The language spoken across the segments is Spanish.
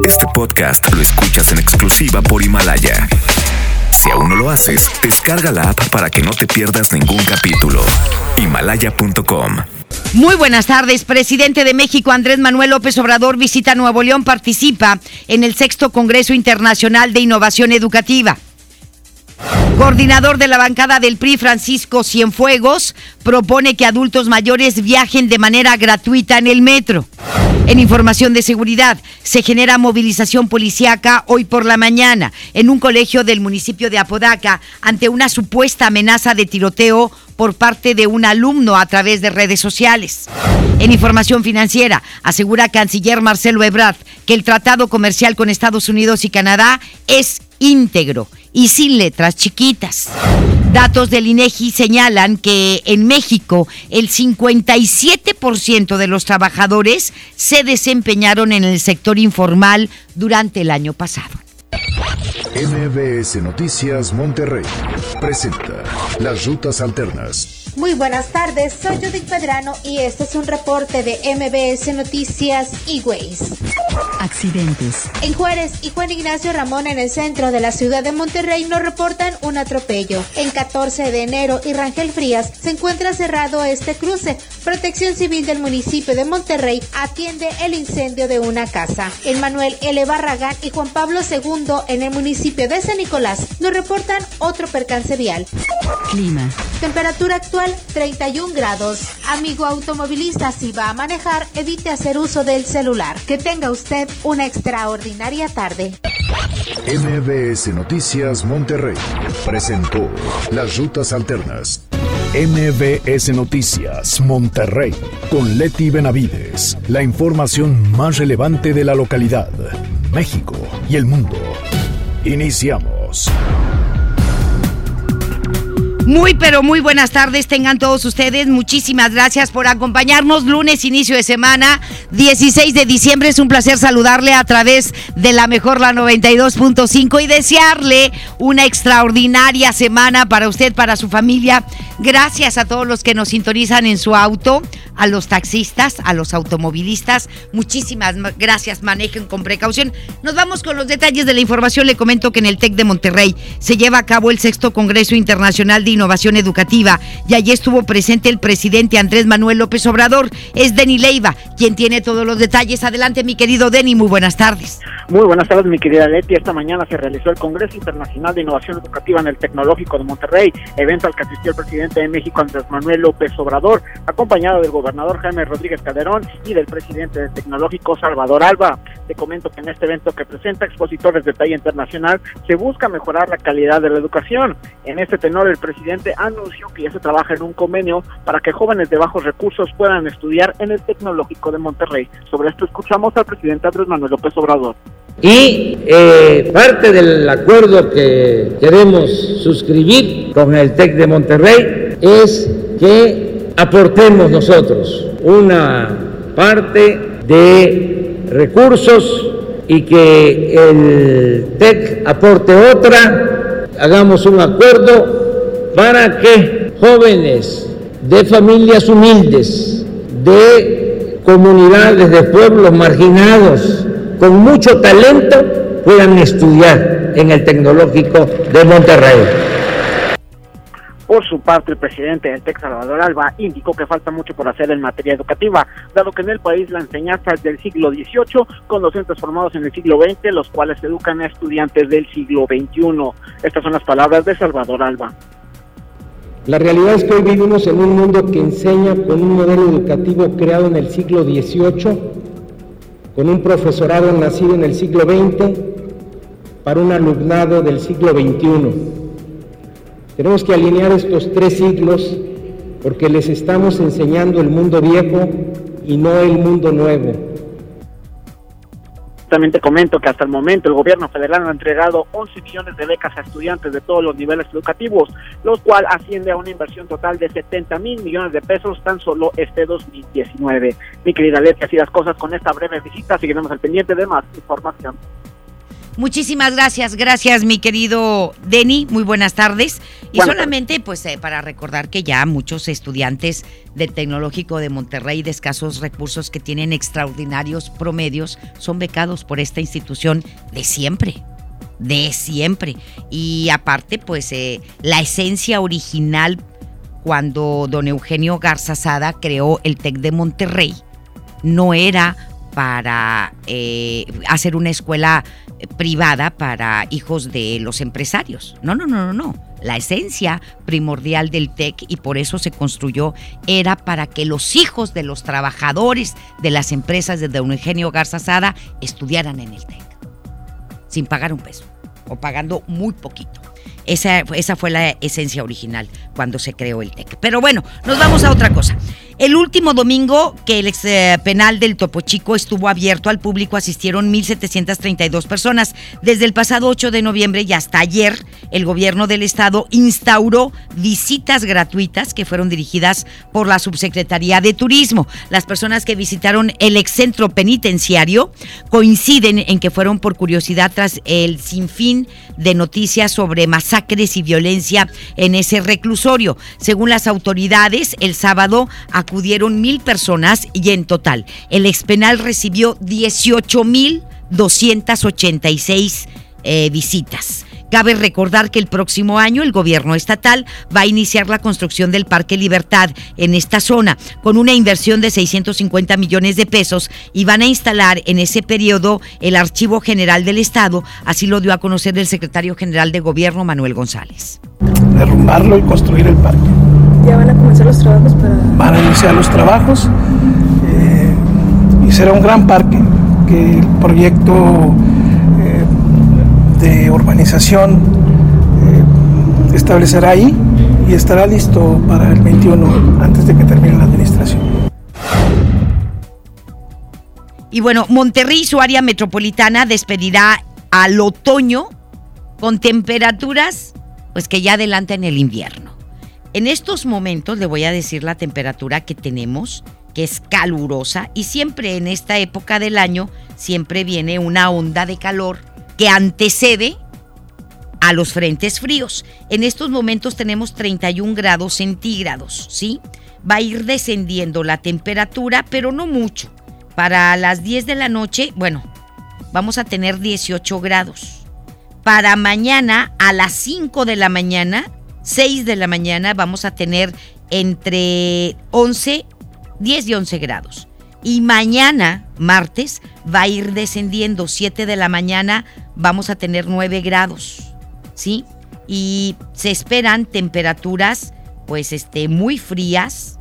Este podcast lo escuchas en exclusiva por Himalaya. Si aún no lo haces, descarga la app para que no te pierdas ningún capítulo. Himalaya.com Muy buenas tardes. Presidente de México Andrés Manuel López Obrador visita Nuevo León, participa en el sexto Congreso Internacional de Innovación Educativa. Coordinador de la bancada del PRI, Francisco Cienfuegos, propone que adultos mayores viajen de manera gratuita en el metro. En información de seguridad, se genera movilización policíaca hoy por la mañana en un colegio del municipio de Apodaca ante una supuesta amenaza de tiroteo por parte de un alumno a través de redes sociales. En información financiera, asegura canciller Marcelo Ebrard que el tratado comercial con Estados Unidos y Canadá es íntegro y sin letras chiquitas. Datos del INEGI señalan que en México el 57% de los trabajadores se desempeñaron en el sector informal durante el año pasado. MBS Noticias Monterrey presenta Las Rutas Alternas. Muy buenas tardes, soy Judith Pedrano y este es un reporte de MBS Noticias y Ways. Accidentes. En Juárez y Juan Ignacio Ramón en el centro de la ciudad de Monterrey nos reportan un atropello. En 14 de enero y Rangel Frías se encuentra cerrado este cruce. Protección Civil del municipio de Monterrey atiende el incendio de una casa. En Manuel L. Barragán y Juan Pablo II en el municipio de San Nicolás nos reportan otro percance vial. Clima. Temperatura actual 31 grados. Amigo automovilista, si va a manejar, evite hacer uso del celular. Que tenga usted una extraordinaria tarde. MBS Noticias Monterrey presentó Las Rutas Alternas. MBS Noticias Monterrey con Leti Benavides. La información más relevante de la localidad, México y el mundo. Iniciamos. Muy, pero muy buenas tardes tengan todos ustedes. Muchísimas gracias por acompañarnos. Lunes, inicio de semana, 16 de diciembre. Es un placer saludarle a través de la mejor, la 92.5 y desearle una extraordinaria semana para usted, para su familia. Gracias a todos los que nos sintonizan en su auto, a los taxistas, a los automovilistas. Muchísimas gracias. Manejen con precaución. Nos vamos con los detalles de la información. Le comento que en el TEC de Monterrey se lleva a cabo el sexto Congreso Internacional de Innovación Educativa y allí estuvo presente el presidente Andrés Manuel López Obrador. Es Denny Leiva quien tiene todos los detalles. Adelante, mi querido Denny, muy buenas tardes. Muy buenas tardes, mi querida Leti. Esta mañana se realizó el Congreso Internacional de Innovación Educativa en el Tecnológico de Monterrey, evento al que asistió el presidente de México Andrés Manuel López Obrador, acompañado del gobernador Jaime Rodríguez Calderón y del presidente del Tecnológico Salvador Alba. Te comento que en este evento que presenta expositores de talla internacional se busca mejorar la calidad de la educación. En este tenor, el presidente anunció que ya se trabaja en un convenio para que jóvenes de bajos recursos puedan estudiar en el Tecnológico de Monterrey. Sobre esto escuchamos al presidente Andrés Manuel López Obrador. Y eh, parte del acuerdo que queremos suscribir con el TEC de Monterrey es que aportemos nosotros una parte de recursos y que el TEC aporte otra, hagamos un acuerdo para que jóvenes de familias humildes, de comunidades, de pueblos marginados, con mucho talento, puedan estudiar en el Tecnológico de Monterrey. Por su parte, el presidente del TEC Salvador Alba indicó que falta mucho por hacer en materia educativa, dado que en el país la enseñanza es del siglo XVIII, con docentes formados en el siglo XX, los cuales educan a estudiantes del siglo XXI. Estas son las palabras de Salvador Alba. La realidad es que hoy vivimos en un mundo que enseña con un modelo educativo creado en el siglo XVIII, con un profesorado nacido en el siglo XX, para un alumnado del siglo XXI. Tenemos que alinear estos tres siglos porque les estamos enseñando el mundo viejo y no el mundo nuevo. También te comento que hasta el momento el gobierno federal ha entregado 11 millones de becas a estudiantes de todos los niveles educativos, lo cual asciende a una inversión total de 70 mil millones de pesos tan solo este 2019. Mi querida Leti, así las cosas con esta breve visita, seguiremos al pendiente de más información. Muchísimas gracias, gracias mi querido Denny, muy buenas tardes. Y solamente pues eh, para recordar que ya muchos estudiantes del Tecnológico de Monterrey de escasos recursos que tienen extraordinarios promedios son becados por esta institución de siempre, de siempre. Y aparte pues eh, la esencia original cuando don Eugenio Garza Sada creó el TEC de Monterrey no era para eh, hacer una escuela privada para hijos de los empresarios. No, no, no, no, no. La esencia primordial del TEC, y por eso se construyó, era para que los hijos de los trabajadores de las empresas de don Eugenio Garza Sada estudiaran en el TEC, sin pagar un peso, o pagando muy poquito. Esa, esa fue la esencia original cuando se creó el TEC. Pero bueno, nos vamos a otra cosa. El último domingo que el ex, eh, penal del Topo Chico estuvo abierto al público asistieron 1.732 personas. Desde el pasado 8 de noviembre y hasta ayer, el gobierno del estado instauró visitas gratuitas que fueron dirigidas por la Subsecretaría de Turismo. Las personas que visitaron el ex centro penitenciario coinciden en que fueron por curiosidad tras el sinfín de noticias sobre masacres y violencia en ese reclusorio. Según las autoridades, el sábado acudieron mil personas y en total el expenal recibió 18 mil 286 eh, visitas. Cabe recordar que el próximo año el gobierno estatal va a iniciar la construcción del Parque Libertad en esta zona con una inversión de 650 millones de pesos y van a instalar en ese periodo el Archivo General del Estado, así lo dio a conocer el secretario general de gobierno Manuel González. derrumbarlo y construir el parque. Ya van a comenzar los trabajos para... Van a iniciar los trabajos eh, y será un gran parque que el proyecto eh, de urbanización eh, establecerá ahí y estará listo para el 21 antes de que termine la administración. Y bueno, Monterrey, su área metropolitana, despedirá al otoño con temperaturas pues que ya adelantan el invierno. En estos momentos le voy a decir la temperatura que tenemos, que es calurosa, y siempre en esta época del año, siempre viene una onda de calor que antecede a los frentes fríos. En estos momentos tenemos 31 grados centígrados, ¿sí? Va a ir descendiendo la temperatura, pero no mucho. Para las 10 de la noche, bueno, vamos a tener 18 grados. Para mañana a las 5 de la mañana, 6 de la mañana, vamos a tener entre 11, 10 y 11 grados. Y mañana, martes, va a ir descendiendo. 7 de la mañana vamos a tener 9 grados. ¿Sí? Y se esperan temperaturas, pues, este, muy frías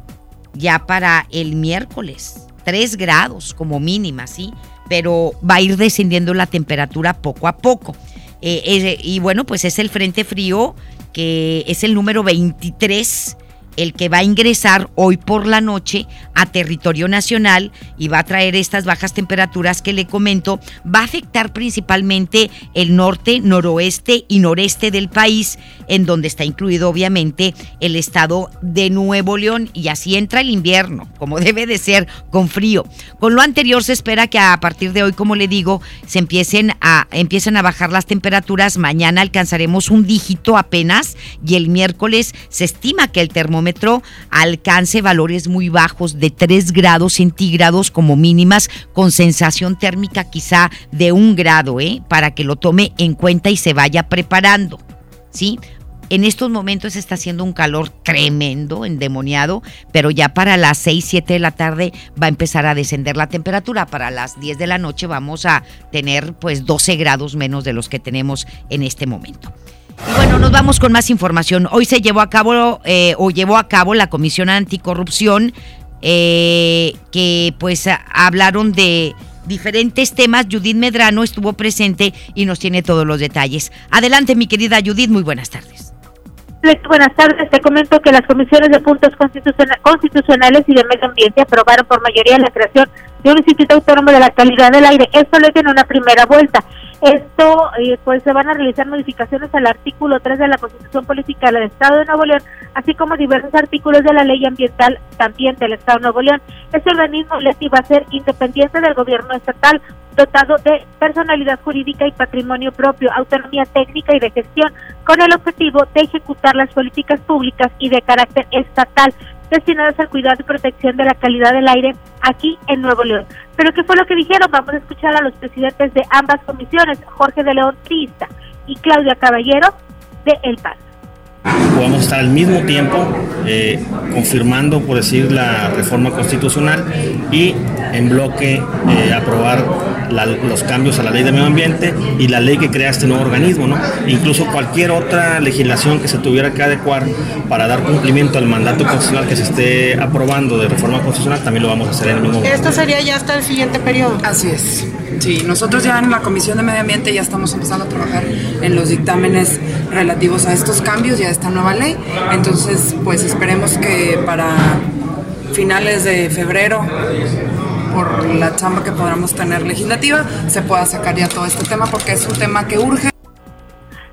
ya para el miércoles. 3 grados como mínima, ¿sí? Pero va a ir descendiendo la temperatura poco a poco. Eh, eh, y bueno, pues es el Frente Frío que es el número 23 el que va a ingresar hoy por la noche a territorio nacional y va a traer estas bajas temperaturas que le comento, va a afectar principalmente el norte, noroeste y noreste del país, en donde está incluido obviamente el estado de Nuevo León y así entra el invierno, como debe de ser, con frío. Con lo anterior se espera que a partir de hoy, como le digo, se empiecen a, empiecen a bajar las temperaturas, mañana alcanzaremos un dígito apenas y el miércoles se estima que el termómetro alcance valores muy bajos de 3 grados centígrados como mínimas con sensación térmica quizá de un grado, ¿eh? para que lo tome en cuenta y se vaya preparando. ¿Sí? En estos momentos está haciendo un calor tremendo, endemoniado, pero ya para las 6, 7 de la tarde va a empezar a descender la temperatura. Para las 10 de la noche vamos a tener pues 12 grados menos de los que tenemos en este momento. Y bueno, nos vamos con más información. Hoy se llevó a cabo eh, o llevó a cabo la Comisión Anticorrupción eh, que pues hablaron de diferentes temas. Judith Medrano estuvo presente y nos tiene todos los detalles. Adelante, mi querida Judith, muy buenas tardes. Buenas tardes. Te comento que las comisiones de puntos constituciona- constitucionales y de medio ambiente aprobaron por mayoría la creación de un Instituto Autónomo de la Calidad del Aire. Esto hizo en una primera vuelta. Esto, eh, pues se van a realizar modificaciones al artículo 3 de la Constitución Política del Estado de Nuevo León, así como diversos artículos de la Ley Ambiental también del Estado de Nuevo León. Este organismo LETI va a ser independiente del gobierno estatal, dotado de personalidad jurídica y patrimonio propio, autonomía técnica y de gestión, con el objetivo de ejecutar las políticas públicas y de carácter estatal destinadas al cuidado y protección de la calidad del aire aquí en Nuevo León. Pero ¿qué fue lo que dijeron? Vamos a escuchar a los presidentes de ambas comisiones, Jorge de León Trista y Claudia Caballero de El Paz podamos estar al mismo tiempo eh, confirmando, por decir, la reforma constitucional y en bloque eh, aprobar los cambios a la ley de medio ambiente y la ley que crea este nuevo organismo, ¿no? Incluso cualquier otra legislación que se tuviera que adecuar para dar cumplimiento al mandato constitucional que se esté aprobando de reforma constitucional, también lo vamos a hacer en el mismo momento. ¿Esto sería ya hasta el siguiente periodo? Así es. Sí, nosotros ya en la Comisión de Medio Ambiente ya estamos empezando a trabajar en los dictámenes relativos a estos cambios y a esta nueva ley. Entonces, pues esperemos que para finales de febrero por la chamba que podamos tener legislativa, se pueda sacar ya todo este tema porque es un tema que urge.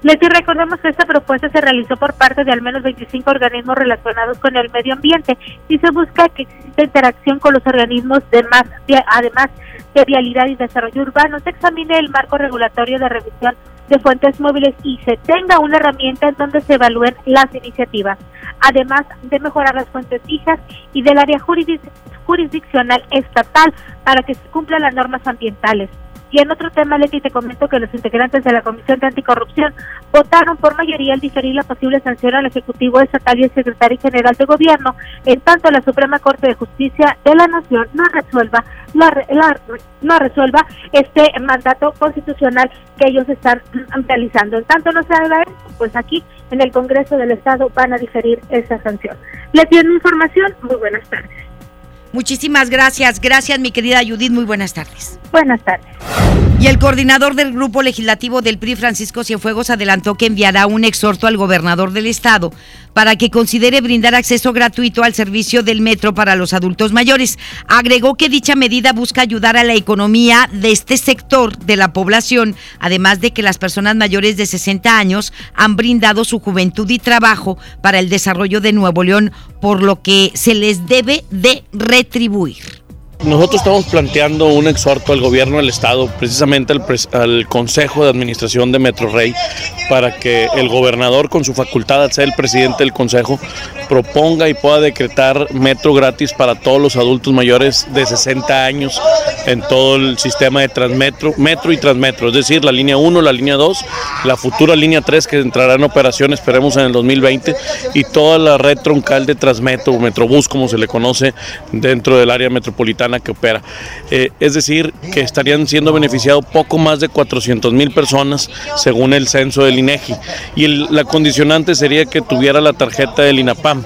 Leti, recordemos que esta propuesta se realizó por parte de al menos 25 organismos relacionados con el medio ambiente y se busca que exista interacción con los organismos de más, además de vialidad y desarrollo urbano, se examine el marco regulatorio de revisión de fuentes móviles y se tenga una herramienta en donde se evalúen las iniciativas, además de mejorar las fuentes fijas y del área jurisdiccional estatal para que se cumplan las normas ambientales. Y en otro tema, Leti, te comento que los integrantes de la Comisión de Anticorrupción votaron por mayoría el diferir la posible sanción al Ejecutivo Estatal y al Secretario General de Gobierno, en tanto la Suprema Corte de Justicia de la Nación no resuelva, no resuelva este mandato constitucional que ellos están realizando. En tanto no se haga esto, pues aquí en el Congreso del Estado van a diferir esa sanción. Le tiene información. Muy buenas tardes. Muchísimas gracias. Gracias, mi querida Judith. Muy buenas tardes. Buenas tardes. Y el coordinador del grupo legislativo del PRI, Francisco Cienfuegos, adelantó que enviará un exhorto al gobernador del estado para que considere brindar acceso gratuito al servicio del metro para los adultos mayores. Agregó que dicha medida busca ayudar a la economía de este sector de la población, además de que las personas mayores de 60 años han brindado su juventud y trabajo para el desarrollo de Nuevo León, por lo que se les debe de retribuir. Nosotros estamos planteando un exhorto al gobierno del estado, precisamente al, Consejo de Administración de Metro Rey, para que el gobernador con su facultad sea el presidente del Consejo proponga y pueda decretar metro gratis para todos los adultos mayores de 60 años en todo el sistema de Transmetro, Metro y Transmetro, es decir, la línea 1, la línea 2, la futura línea 3 que entrará en operación, esperemos en el 2020, y toda la red troncal de Transmetro, Metrobús como se le conoce dentro del área metropolitana que opera. Eh, es decir, que estarían siendo beneficiados poco más de 400 mil personas según el censo del INEGI. Y la condicionante sería que tuviera la tarjeta del INAPAM.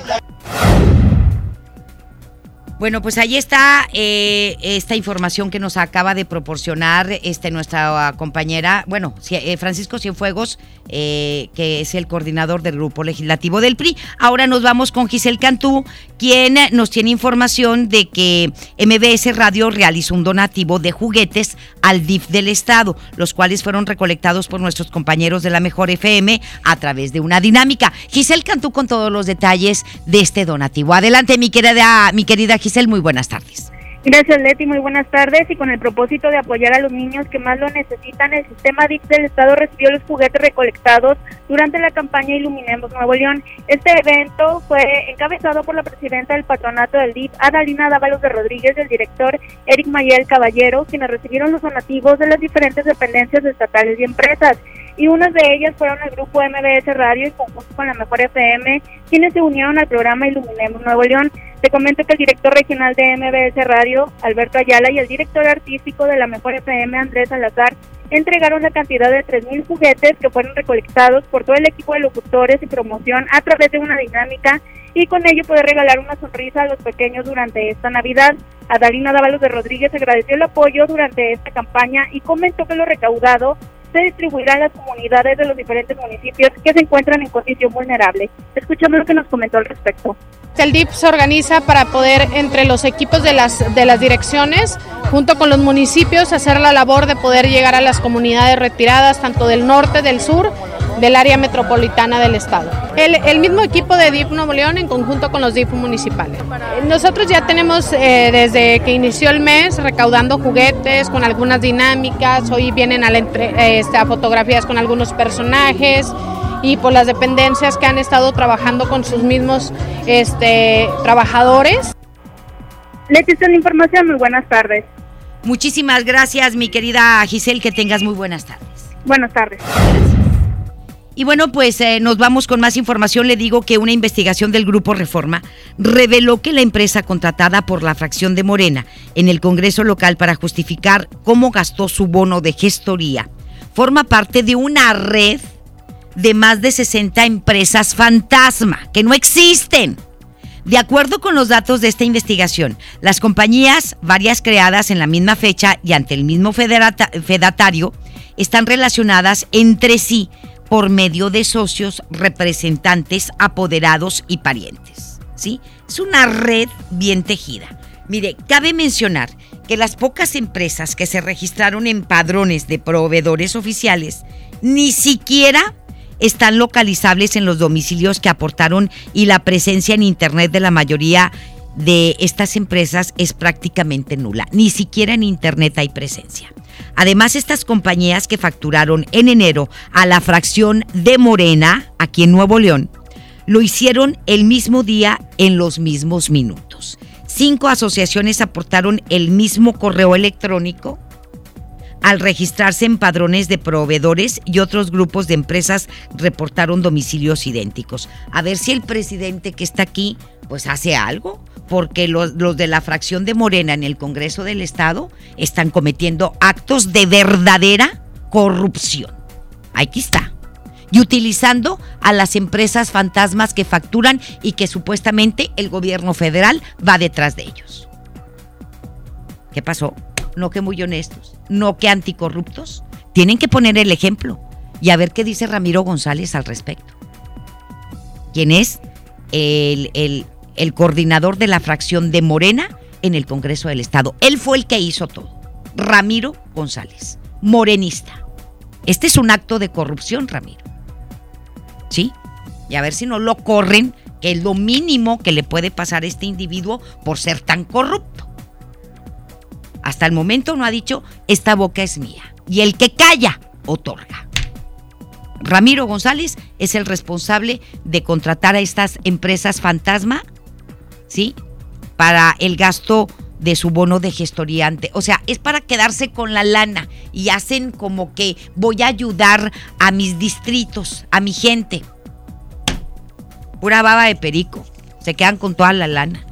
Bueno, pues ahí está eh, esta información que nos acaba de proporcionar este, nuestra compañera, bueno, eh, Francisco Cienfuegos, eh, que es el coordinador del grupo legislativo del PRI. Ahora nos vamos con Giselle Cantú, quien nos tiene información de que MBS Radio realizó un donativo de juguetes al DIF del Estado, los cuales fueron recolectados por nuestros compañeros de la Mejor FM a través de una dinámica. Giselle Cantú con todos los detalles de este donativo. Adelante, mi querida, mi querida Giselle muy buenas tardes. Gracias, Leti. Muy buenas tardes. Y con el propósito de apoyar a los niños que más lo necesitan, el sistema DIC del Estado recibió los juguetes recolectados durante la campaña Iluminemos Nuevo León. Este evento fue encabezado por la presidenta del patronato del DIF, Adalina Dávalos de Rodríguez, y el director Eric Mayel Caballero, quienes recibieron los donativos de las diferentes dependencias estatales y empresas y unas de ellas fueron el grupo MBS Radio y conjunto con la Mejor FM, quienes se unieron al programa Iluminemos Nuevo León. Te comento que el director regional de MBS Radio, Alberto Ayala, y el director artístico de la Mejor FM, Andrés Salazar, entregaron la cantidad de 3.000 juguetes que fueron recolectados por todo el equipo de locutores y promoción a través de una dinámica y con ello poder regalar una sonrisa a los pequeños durante esta Navidad. Adalina Dávalos de Rodríguez agradeció el apoyo durante esta campaña y comentó que lo recaudado se distribuirá en las comunidades de los diferentes municipios que se encuentran en condición vulnerable. Escuchamos lo que nos comentó al respecto. El DIP se organiza para poder entre los equipos de las, de las direcciones, junto con los municipios, hacer la labor de poder llegar a las comunidades retiradas, tanto del norte, del sur, del área metropolitana del estado. El, el mismo equipo de DIP Nuevo León en conjunto con los DIP municipales. Nosotros ya tenemos eh, desde que inició el mes recaudando juguetes con algunas dinámicas, hoy vienen a, la entre, este, a fotografías con algunos personajes y por las dependencias que han estado trabajando con sus mismos este, trabajadores. Leti, la información. Muy buenas tardes. Muchísimas gracias, mi querida Giselle. Que tengas muy buenas tardes. Buenas tardes. Y bueno, pues eh, nos vamos con más información. Le digo que una investigación del Grupo Reforma reveló que la empresa contratada por la fracción de Morena en el Congreso local para justificar cómo gastó su bono de gestoría forma parte de una red de más de 60 empresas fantasma que no existen. De acuerdo con los datos de esta investigación, las compañías, varias creadas en la misma fecha y ante el mismo fedatario, están relacionadas entre sí por medio de socios, representantes, apoderados y parientes. ¿sí? Es una red bien tejida. Mire, cabe mencionar que las pocas empresas que se registraron en padrones de proveedores oficiales ni siquiera están localizables en los domicilios que aportaron y la presencia en Internet de la mayoría de estas empresas es prácticamente nula. Ni siquiera en Internet hay presencia. Además, estas compañías que facturaron en enero a la fracción de Morena, aquí en Nuevo León, lo hicieron el mismo día en los mismos minutos. Cinco asociaciones aportaron el mismo correo electrónico al registrarse en padrones de proveedores y otros grupos de empresas reportaron domicilios idénticos. A ver si el presidente que está aquí pues hace algo, porque los, de la fracción de Morena en el Congreso del Estado están cometiendo actos de verdadera corrupción. Aquí está. Y utilizando a las empresas fantasmas que facturan y que supuestamente el gobierno federal va detrás de ellos. ¿Qué pasó? no que muy honestos, no que anticorruptos. Tienen que poner el ejemplo y a ver qué dice Ramiro González al respecto. ¿Quién es el, el coordinador de la fracción de Morena en el Congreso del Estado. Él fue el que hizo todo. Ramiro González, morenista. Este es un acto de corrupción, Ramiro. ¿Sí? Y a ver si no lo corren, que es lo mínimo que le puede pasar a este individuo por ser tan corrupto. Hasta el momento no ha dicho, esta boca es mía. Y el que calla, otorga. Ramiro González es el responsable de contratar a estas empresas fantasma, ¿sí? Para el gasto de su bono de gestoriante. O sea, es para quedarse con la lana y hacen como que voy a ayudar a mis distritos, a mi gente. Pura baba de perico. Se quedan con toda la lana.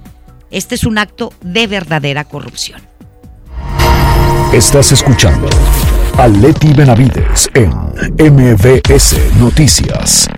Este es un acto de verdadera corrupción. Estás escuchando a Leti Benavides en MBS Noticias.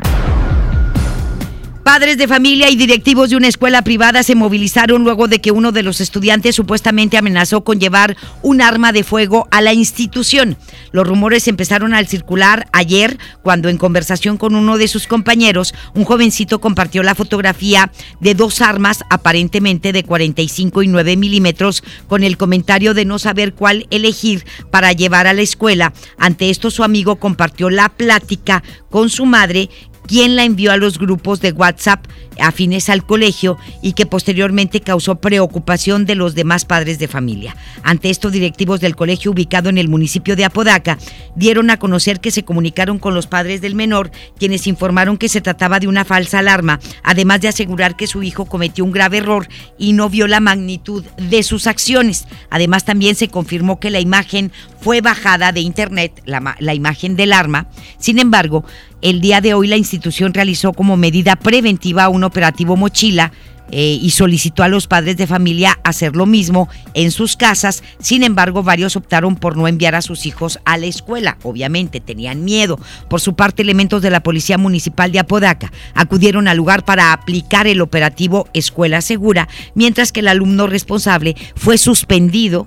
Padres de familia y directivos de una escuela privada se movilizaron luego de que uno de los estudiantes supuestamente amenazó con llevar un arma de fuego a la institución. Los rumores empezaron a circular ayer cuando en conversación con uno de sus compañeros, un jovencito compartió la fotografía de dos armas aparentemente de 45 y 9 milímetros con el comentario de no saber cuál elegir para llevar a la escuela. Ante esto su amigo compartió la plática con su madre quien la envió a los grupos de WhatsApp afines al colegio y que posteriormente causó preocupación de los demás padres de familia. Ante esto, directivos del colegio ubicado en el municipio de Apodaca dieron a conocer que se comunicaron con los padres del menor, quienes informaron que se trataba de una falsa alarma, además de asegurar que su hijo cometió un grave error y no vio la magnitud de sus acciones. Además, también se confirmó que la imagen fue bajada de internet, la, la imagen del arma. Sin embargo, el día de hoy la institución realizó como medida preventiva operativo mochila eh, y solicitó a los padres de familia hacer lo mismo en sus casas. Sin embargo, varios optaron por no enviar a sus hijos a la escuela. Obviamente, tenían miedo. Por su parte, elementos de la Policía Municipal de Apodaca acudieron al lugar para aplicar el operativo Escuela Segura, mientras que el alumno responsable fue suspendido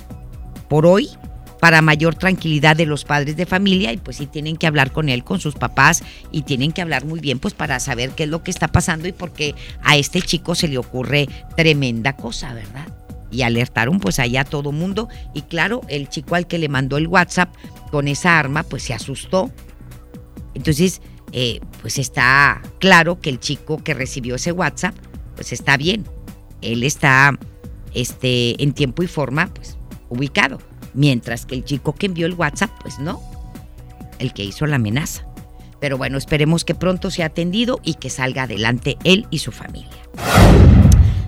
por hoy para mayor tranquilidad de los padres de familia y pues sí tienen que hablar con él, con sus papás y tienen que hablar muy bien pues para saber qué es lo que está pasando y por qué a este chico se le ocurre tremenda cosa, ¿verdad? Y alertaron pues allá a todo mundo y claro, el chico al que le mandó el WhatsApp con esa arma pues se asustó. Entonces, eh, pues está claro que el chico que recibió ese WhatsApp pues está bien. Él está este, en tiempo y forma pues ubicado. Mientras que el chico que envió el WhatsApp, pues no, el que hizo la amenaza. Pero bueno, esperemos que pronto sea atendido y que salga adelante él y su familia.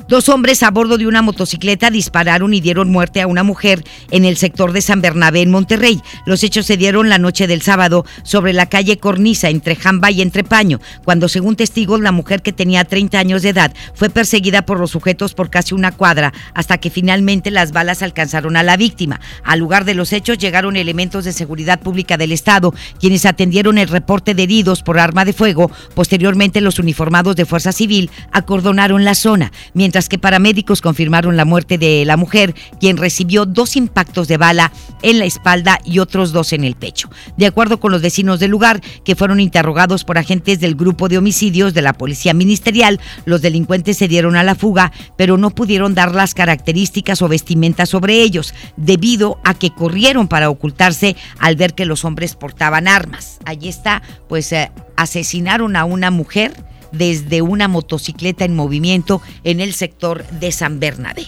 Dos hombres a bordo de una motocicleta dispararon y dieron muerte a una mujer en el sector de San Bernabé, en Monterrey. Los hechos se dieron la noche del sábado sobre la calle Cornisa, entre Jamba y Entre Paño, cuando, según testigos, la mujer que tenía 30 años de edad fue perseguida por los sujetos por casi una cuadra, hasta que finalmente las balas alcanzaron a la víctima. Al lugar de los hechos llegaron elementos de seguridad pública del Estado, quienes atendieron el reporte de heridos por arma de fuego. Posteriormente, los uniformados de Fuerza Civil acordonaron la zona, mientras que paramédicos confirmaron la muerte de la mujer, quien recibió dos impactos de bala en la espalda y otros dos en el pecho. De acuerdo con los vecinos del lugar, que fueron interrogados por agentes del grupo de homicidios de la Policía Ministerial, los delincuentes se dieron a la fuga, pero no pudieron dar las características o vestimentas sobre ellos, debido a que corrieron para ocultarse al ver que los hombres portaban armas. Allí está, pues eh, asesinaron a una mujer desde una motocicleta en movimiento en el sector de San Bernabé.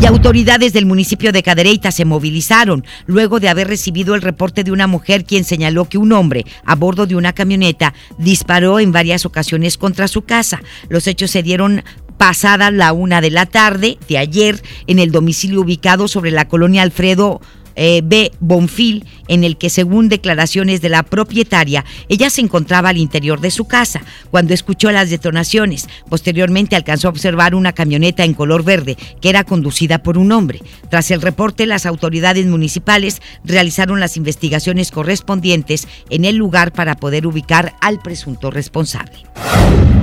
Y autoridades del municipio de Cadereyta se movilizaron luego de haber recibido el reporte de una mujer quien señaló que un hombre a bordo de una camioneta disparó en varias ocasiones contra su casa. Los hechos se dieron pasada la una de la tarde de ayer en el domicilio ubicado sobre la colonia Alfredo eh, B. Bonfil, en el que según declaraciones de la propietaria, ella se encontraba al interior de su casa cuando escuchó las detonaciones. Posteriormente alcanzó a observar una camioneta en color verde que era conducida por un hombre. Tras el reporte, las autoridades municipales realizaron las investigaciones correspondientes en el lugar para poder ubicar al presunto responsable.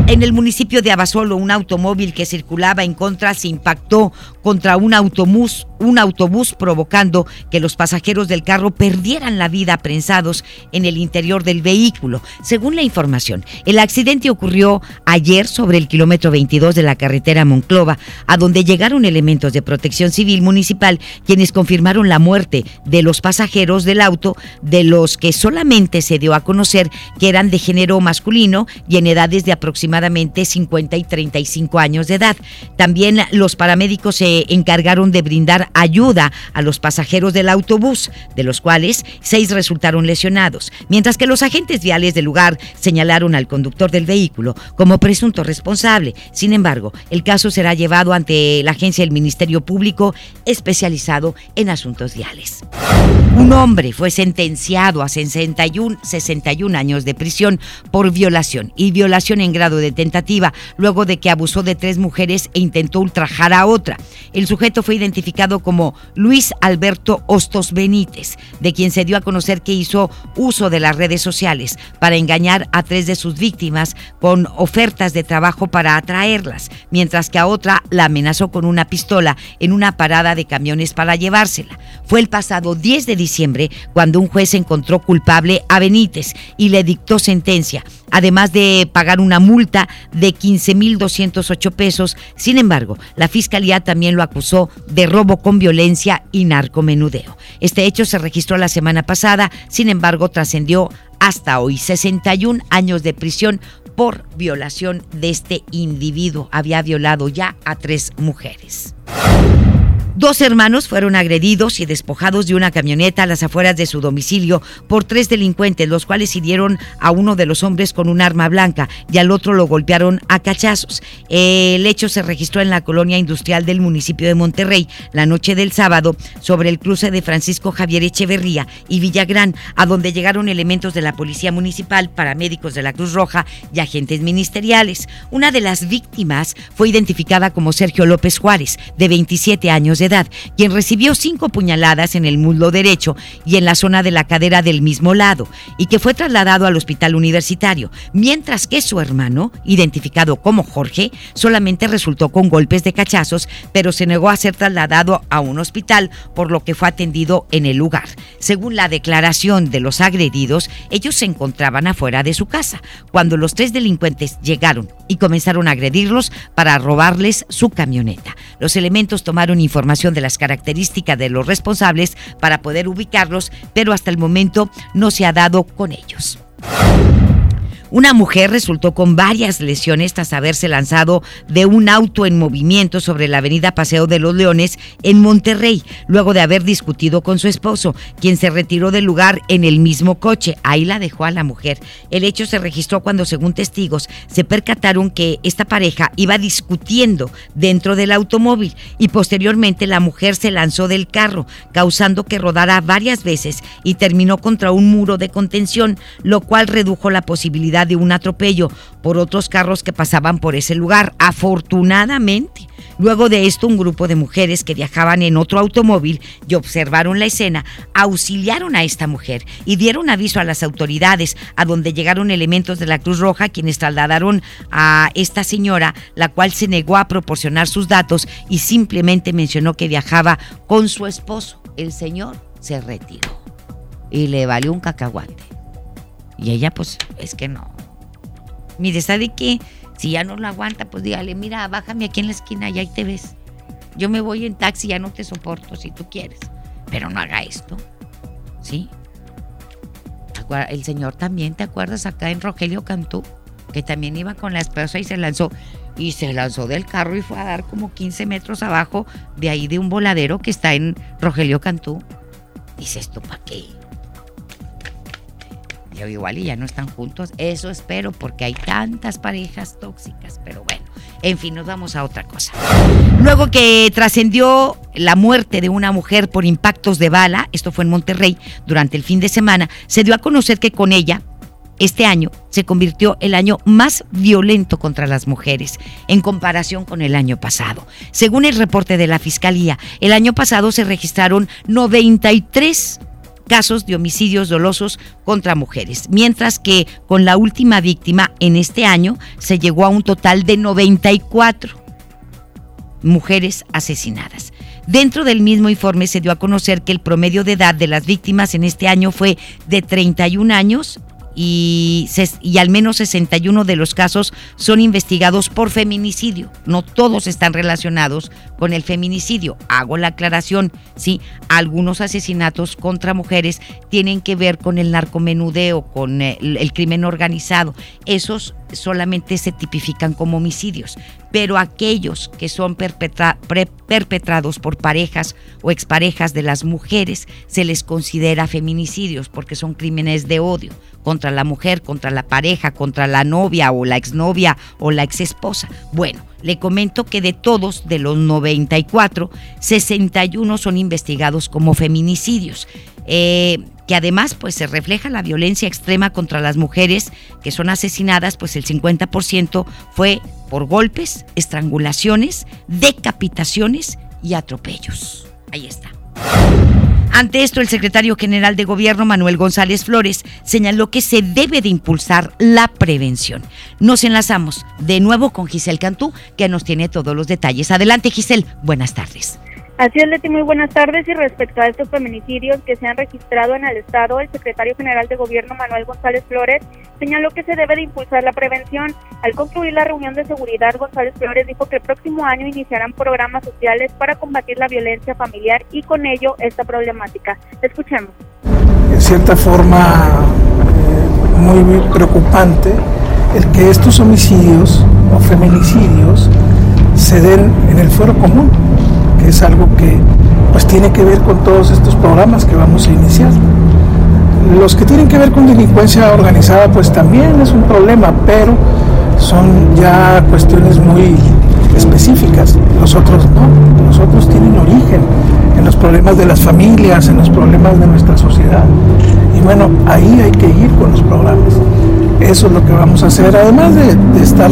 En el municipio de Abasolo, un automóvil que circulaba en contra se impactó contra un autobús, un autobús provocando que los pasajeros del carro perdieran la vida prensados en el interior del vehículo. Según la información, el accidente ocurrió ayer sobre el kilómetro 22 de la carretera Monclova, a donde llegaron elementos de protección civil municipal quienes confirmaron la muerte de los pasajeros del auto, de los que solamente se dio a conocer que eran de género masculino y en edades de aproximadamente 50 y 35 años de edad. También los paramédicos se encargaron de brindar ayuda a los pasajeros del autobús, de los cuales seis resultaron lesionados, mientras que los agentes viales del lugar señalaron al conductor del vehículo como presunto responsable. Sin embargo, el caso será llevado ante la agencia del Ministerio Público especializado en asuntos viales. Un hombre fue sentenciado a 61, 61 años de prisión por violación y violación en grado de de tentativa, luego de que abusó de tres mujeres e intentó ultrajar a otra. El sujeto fue identificado como Luis Alberto Hostos Benítez, de quien se dio a conocer que hizo uso de las redes sociales para engañar a tres de sus víctimas con ofertas de trabajo para atraerlas, mientras que a otra la amenazó con una pistola en una parada de camiones para llevársela. Fue el pasado 10 de diciembre cuando un juez encontró culpable a Benítez y le dictó sentencia, además de pagar una multa de 15.208 pesos. Sin embargo, la fiscalía también lo acusó de robo con violencia y narcomenudeo. Este hecho se registró la semana pasada, sin embargo, trascendió hasta hoy 61 años de prisión por violación de este individuo. Había violado ya a tres mujeres. Dos hermanos fueron agredidos y despojados de una camioneta a las afueras de su domicilio por tres delincuentes, los cuales hirieron a uno de los hombres con un arma blanca y al otro lo golpearon a cachazos. El hecho se registró en la colonia industrial del municipio de Monterrey la noche del sábado sobre el cruce de Francisco Javier Echeverría y Villagrán, a donde llegaron elementos de la Policía Municipal, paramédicos de la Cruz Roja y agentes ministeriales. Una de las víctimas fue identificada como Sergio López Juárez, de 27 años de edad, quien recibió cinco puñaladas en el muslo derecho y en la zona de la cadera del mismo lado, y que fue trasladado al hospital universitario, mientras que su hermano, identificado como Jorge, solamente resultó con golpes de cachazos, pero se negó a ser trasladado a un hospital, por lo que fue atendido en el lugar. Según la declaración de los agredidos, ellos se encontraban afuera de su casa, cuando los tres delincuentes llegaron y comenzaron a agredirlos para robarles su camioneta. Los elementos tomaron información de las características de los responsables para poder ubicarlos, pero hasta el momento no se ha dado con ellos. Una mujer resultó con varias lesiones tras haberse lanzado de un auto en movimiento sobre la avenida Paseo de los Leones en Monterrey, luego de haber discutido con su esposo, quien se retiró del lugar en el mismo coche. Ahí la dejó a la mujer. El hecho se registró cuando, según testigos, se percataron que esta pareja iba discutiendo dentro del automóvil y posteriormente la mujer se lanzó del carro, causando que rodara varias veces y terminó contra un muro de contención, lo cual redujo la posibilidad de un atropello por otros carros que pasaban por ese lugar. Afortunadamente, luego de esto, un grupo de mujeres que viajaban en otro automóvil y observaron la escena, auxiliaron a esta mujer y dieron aviso a las autoridades, a donde llegaron elementos de la Cruz Roja, quienes trasladaron a esta señora, la cual se negó a proporcionar sus datos y simplemente mencionó que viajaba con su esposo. El señor se retiró y le valió un cacahuate. Y ella, pues, es que no. Mire, ¿sabe qué? Si ya no lo aguanta, pues dígale, mira, bájame aquí en la esquina y ahí te ves. Yo me voy en taxi, ya no te soporto si tú quieres. Pero no haga esto. ¿Sí? El señor también, ¿te acuerdas acá en Rogelio Cantú? Que también iba con la esposa y se lanzó. Y se lanzó del carro y fue a dar como 15 metros abajo de ahí de un voladero que está en Rogelio Cantú. Dices tú, ¿para qué? Yo igual y ya no están juntos. Eso espero porque hay tantas parejas tóxicas. Pero bueno, en fin, nos vamos a otra cosa. Luego que trascendió la muerte de una mujer por impactos de bala, esto fue en Monterrey, durante el fin de semana, se dio a conocer que con ella, este año se convirtió el año más violento contra las mujeres en comparación con el año pasado. Según el reporte de la Fiscalía, el año pasado se registraron 93 casos de homicidios dolosos contra mujeres, mientras que con la última víctima en este año se llegó a un total de 94 mujeres asesinadas. Dentro del mismo informe se dio a conocer que el promedio de edad de las víctimas en este año fue de 31 años y, y, al menos 61 de los casos son investigados por feminicidio. No todos están relacionados con el feminicidio. Hago la aclaración, sí, algunos asesinatos contra mujeres tienen que ver con el narcomenudeo, con el, el crimen organizado. Esos solamente se tipifican como homicidios, pero aquellos que son perpetrados por parejas o exparejas de las mujeres se les considera feminicidios porque son crímenes de odio contra la mujer, contra la pareja, contra la novia o la exnovia o la exesposa. Bueno, le comento que de todos, de los 94, 61 son investigados como feminicidios. Eh, que además pues se refleja la violencia extrema contra las mujeres que son asesinadas, pues el 50% fue por golpes, estrangulaciones, decapitaciones y atropellos. Ahí está. Ante esto, el secretario general de Gobierno, Manuel González Flores, señaló que se debe de impulsar la prevención. Nos enlazamos de nuevo con Giselle Cantú, que nos tiene todos los detalles. Adelante, Giselle. Buenas tardes. Así es, Leti, muy buenas tardes. Y respecto a estos feminicidios que se han registrado en el Estado, el secretario general de Gobierno, Manuel González Flores, señaló que se debe de impulsar la prevención. Al concluir la reunión de seguridad, González Flores dijo que el próximo año iniciarán programas sociales para combatir la violencia familiar y con ello esta problemática. Escuchemos. En cierta forma, eh, muy preocupante el que estos homicidios o feminicidios se den en el fuero común es algo que pues tiene que ver con todos estos programas que vamos a iniciar. Los que tienen que ver con delincuencia organizada pues también es un problema, pero son ya cuestiones muy específicas. Los otros no, los otros tienen origen en los problemas de las familias, en los problemas de nuestra sociedad. Y bueno, ahí hay que ir con los programas. Eso es lo que vamos a hacer, además de, estar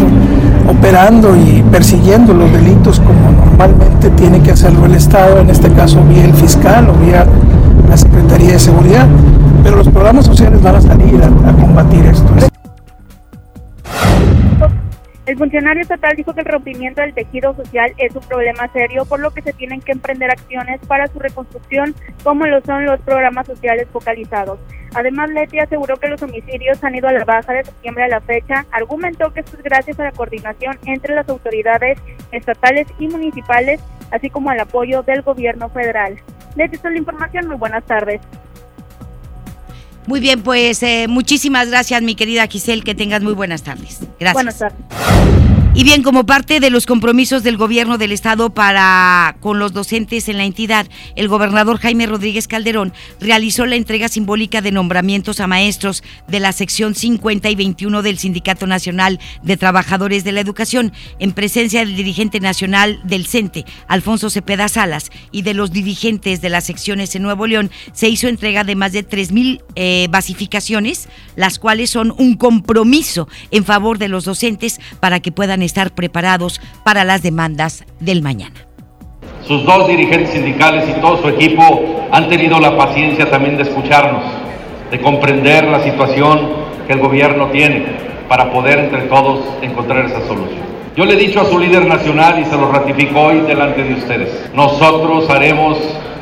operando y persiguiendo los delitos como normalmente tiene que hacerlo el Estado, en este caso vía el fiscal o vía la Secretaría de Seguridad, pero los programas sociales van a salir a combatir esto. El funcionario estatal dijo que el rompimiento del tejido social es un problema serio, por lo que se tienen que emprender acciones para su reconstrucción, como lo son los programas sociales focalizados. Además, Leti aseguró que los homicidios han ido a la baja de septiembre a la fecha. Argumentó que esto es gracias a la coordinación entre las autoridades estatales y municipales, así como al apoyo del gobierno federal. Leti, esta es la información. Muy buenas tardes. Muy bien, pues eh, muchísimas gracias, mi querida Giselle. Que tengas muy buenas tardes. Gracias. Buenas tardes. Y bien, como parte de los compromisos del gobierno del estado para con los docentes en la entidad, el gobernador Jaime Rodríguez Calderón realizó la entrega simbólica de nombramientos a maestros de la sección 50 y 21 del Sindicato Nacional de Trabajadores de la Educación, en presencia del dirigente nacional del CENTE, Alfonso Cepeda Salas, y de los dirigentes de las secciones en Nuevo León, se hizo entrega de más de 3.000 eh, basificaciones, las cuales son un compromiso en favor de los docentes para que puedan estar preparados para las demandas del mañana. Sus dos dirigentes sindicales y todo su equipo han tenido la paciencia también de escucharnos, de comprender la situación que el gobierno tiene para poder entre todos encontrar esa solución. Yo le he dicho a su líder nacional y se lo ratifico hoy delante de ustedes, nosotros haremos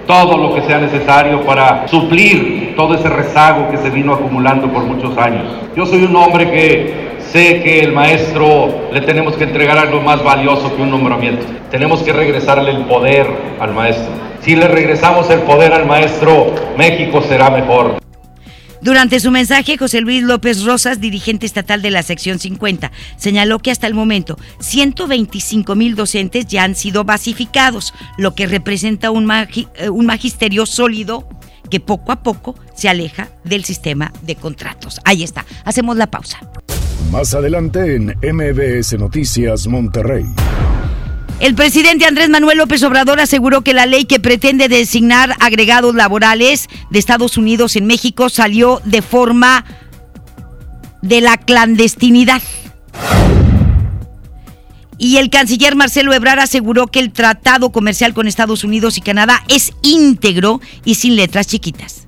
todo lo que sea necesario para suplir todo ese rezago que se vino acumulando por muchos años. Yo soy un hombre que Sé que el maestro le tenemos que entregar algo más valioso que un nombramiento. Tenemos que regresarle el poder al maestro. Si le regresamos el poder al maestro, México será mejor. Durante su mensaje, José Luis López Rosas, dirigente estatal de la sección 50, señaló que hasta el momento 125 mil docentes ya han sido basificados, lo que representa magi un magisterio sólido que poco a poco se aleja del sistema de contratos. Ahí está, hacemos la pausa. Más adelante en MBS Noticias Monterrey. El presidente Andrés Manuel López Obrador aseguró que la ley que pretende designar agregados laborales de Estados Unidos en México salió de forma de la clandestinidad. Y el canciller Marcelo Ebrard aseguró que el tratado comercial con Estados Unidos y Canadá es íntegro y sin letras chiquitas.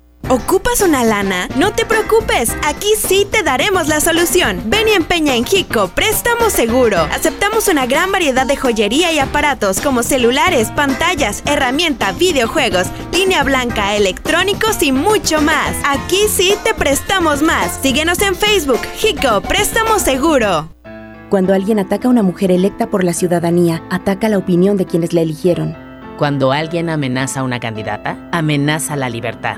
¿Ocupas una lana? No te preocupes, aquí sí te daremos la solución. Ven y empeña en Hico Préstamo Seguro. Aceptamos una gran variedad de joyería y aparatos como celulares, pantallas, herramienta, videojuegos, línea blanca, electrónicos y mucho más. Aquí sí te prestamos más. Síguenos en Facebook, Hico Préstamo Seguro. Cuando alguien ataca a una mujer electa por la ciudadanía, ataca la opinión de quienes la eligieron. Cuando alguien amenaza a una candidata, amenaza la libertad.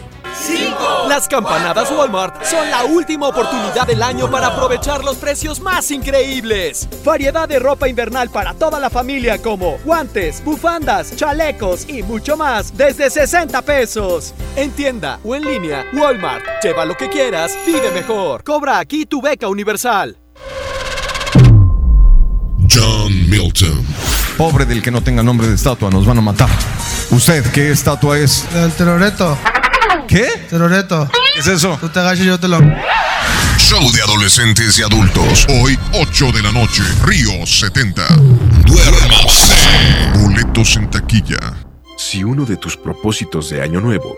Las campanadas Walmart son la última oportunidad del año para aprovechar los precios más increíbles. Variedad de ropa invernal para toda la familia como guantes, bufandas, chalecos y mucho más desde 60 pesos. En tienda o en línea, Walmart. Lleva lo que quieras, vive mejor. Cobra aquí tu beca universal. John Milton. Pobre del que no tenga nombre de estatua, nos van a matar. ¿Usted qué estatua es? El teroreto. ¿Qué? Teroreto. ¿Qué es eso? Tú te agachas y yo te lo. Show de adolescentes y adultos. Hoy, 8 de la noche. Río 70. Duérmase. Boletos en taquilla. Si uno de tus propósitos de Año Nuevo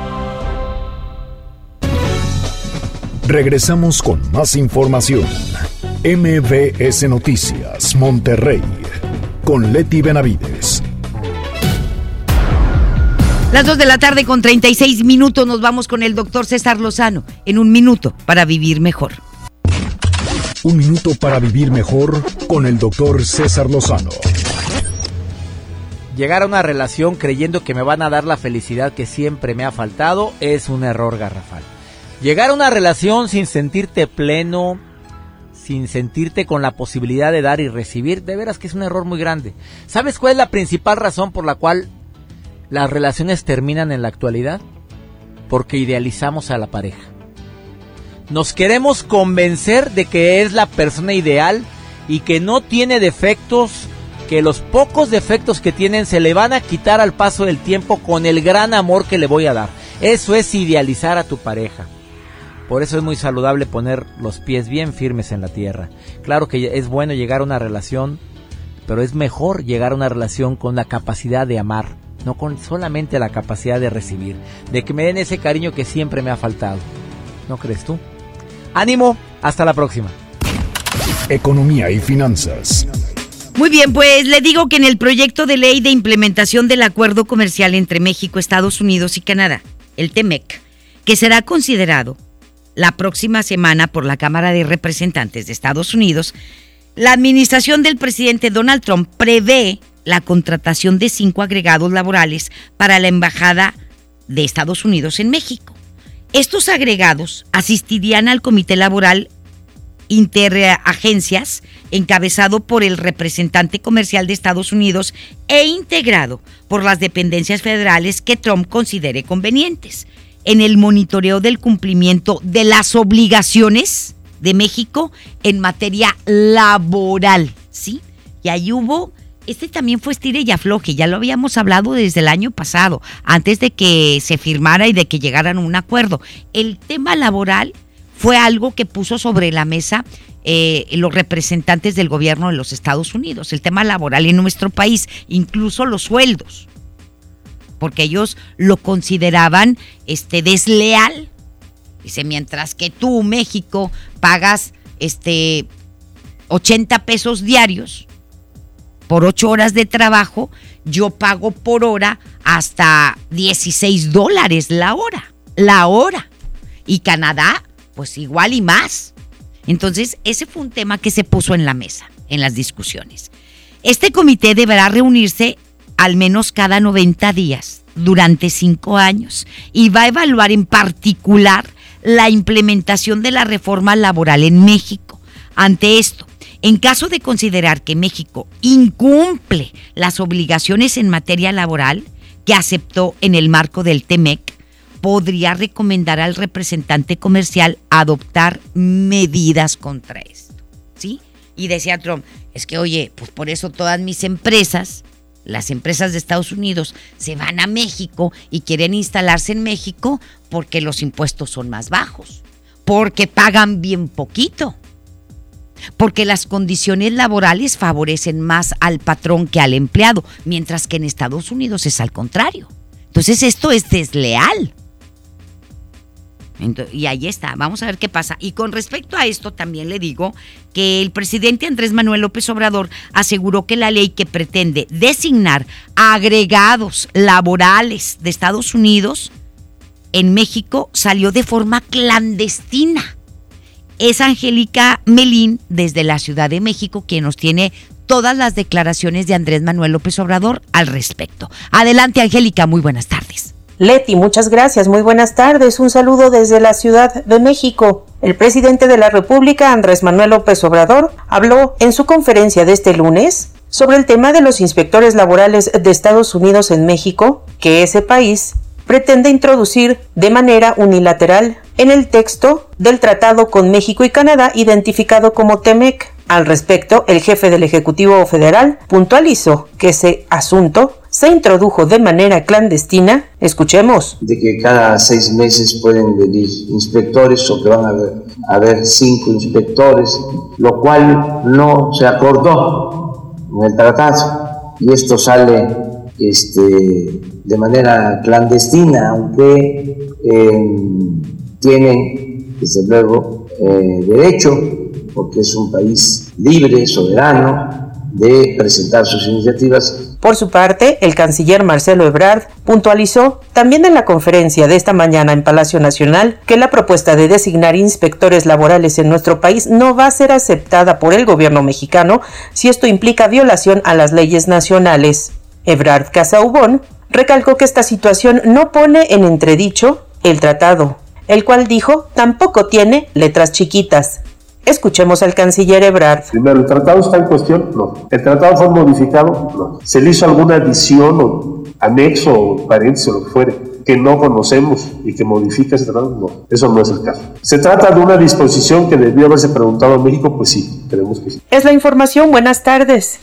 Regresamos con más información. MBS Noticias, Monterrey, con Leti Benavides. Las 2 de la tarde con 36 minutos nos vamos con el doctor César Lozano en un minuto para vivir mejor. Un minuto para vivir mejor con el doctor César Lozano. Llegar a una relación creyendo que me van a dar la felicidad que siempre me ha faltado es un error garrafal. Llegar a una relación sin sentirte pleno, sin sentirte con la posibilidad de dar y recibir, de veras que es un error muy grande. ¿Sabes cuál es la principal razón por la cual las relaciones terminan en la actualidad? Porque idealizamos a la pareja. Nos queremos convencer de que es la persona ideal y que no tiene defectos, que los pocos defectos que tienen se le van a quitar al paso del tiempo con el gran amor que le voy a dar. Eso es idealizar a tu pareja. Por eso es muy saludable poner los pies bien firmes en la tierra. Claro que es bueno llegar a una relación, pero es mejor llegar a una relación con la capacidad de amar, no con solamente la capacidad de recibir, de que me den ese cariño que siempre me ha faltado. ¿No crees tú? Ánimo, hasta la próxima. Economía y finanzas. Muy bien, pues le digo que en el proyecto de ley de implementación del acuerdo comercial entre México, Estados Unidos y Canadá, el TEMEC, que será considerado la próxima semana por la Cámara de Representantes de Estados Unidos, la administración del presidente Donald Trump prevé la contratación de cinco agregados laborales para la Embajada de Estados Unidos en México. Estos agregados asistirían al Comité Laboral Interagencias, encabezado por el representante comercial de Estados Unidos e integrado por las dependencias federales que Trump considere convenientes, en el monitoreo del cumplimiento de las obligaciones de México en materia laboral, ¿sí? Y ahí hubo este también fue estire y afloje, ya lo habíamos hablado desde el año pasado, antes de que se firmara y de que llegaran a un acuerdo. El tema laboral fue algo que puso sobre la mesa eh, los representantes del gobierno de los Estados Unidos, el tema laboral en nuestro país, incluso los sueldos. Porque ellos lo consideraban este desleal. Dice, mientras que tú, México, pagas este 80 pesos diarios por 8 horas de trabajo, yo pago por hora hasta 16 dólares la hora. La hora. Y Canadá, pues igual y más. Entonces, ese fue un tema que se puso en la mesa, en las discusiones. Este comité deberá reunirse al menos cada 90 días durante cinco años y va a evaluar en particular la implementación de la reforma laboral en México. Ante esto, en caso de considerar que México incumple las obligaciones en materia laboral que aceptó en el marco del TEMEC, podría recomendar al representante comercial adoptar medidas contra esto. ¿Sí? Y decía Trump, es que oye, pues por eso todas mis empresas, las empresas de Estados Unidos, se van a México y quieren instalarse en México porque los impuestos son más bajos, porque pagan bien poquito porque las condiciones laborales favorecen más al patrón que al empleado, mientras que en Estados Unidos es al contrario. Entonces esto es desleal. Y ahí está, vamos a ver qué pasa. Y con respecto a esto también le digo que el presidente Andrés Manuel López Obrador aseguró que la ley que pretende designar agregados laborales de Estados Unidos en México salió de forma clandestina es Angélica Melín desde la Ciudad de México quien nos tiene todas las declaraciones de Andrés Manuel López Obrador al respecto. Adelante Angélica, muy buenas tardes. Leti, muchas gracias, muy buenas tardes. Un saludo desde la Ciudad de México. El presidente de la República, Andrés Manuel López Obrador, habló en su conferencia de este lunes sobre el tema de los inspectores laborales de Estados Unidos en México, que ese país pretende introducir de manera unilateral en el texto del tratado con México y Canadá identificado como TEMEC. Al respecto, el jefe del Ejecutivo Federal puntualizó que ese asunto se introdujo de manera clandestina. Escuchemos. De que cada seis meses pueden venir inspectores o que van a haber, cinco inspectores, lo cual no se acordó en el tratado. Y esto sale este, de manera clandestina, aunque eh, tienen, desde luego, eh, derecho, porque es un país libre, soberano, de presentar sus iniciativas. Por su parte, el canciller Marcelo Ebrard puntualizó también en la conferencia de esta mañana en Palacio Nacional que la propuesta de designar inspectores laborales en nuestro país no va a ser aceptada por el gobierno mexicano si esto implica violación a las leyes nacionales. Ebrard Casaubon recalcó que esta situación no pone en entredicho el tratado, el cual dijo tampoco tiene letras chiquitas. Escuchemos al canciller Ebrard. Primero, ¿el tratado está en cuestión? No. ¿El tratado fue modificado? No. ¿Se le hizo alguna adición o anexo o paréntesis o lo que fuere que no conocemos y que modifica ese tratado? No. Eso no es el caso. ¿Se trata de una disposición que debió haberse preguntado a México? Pues sí, creemos que sí. Es la información. Buenas tardes.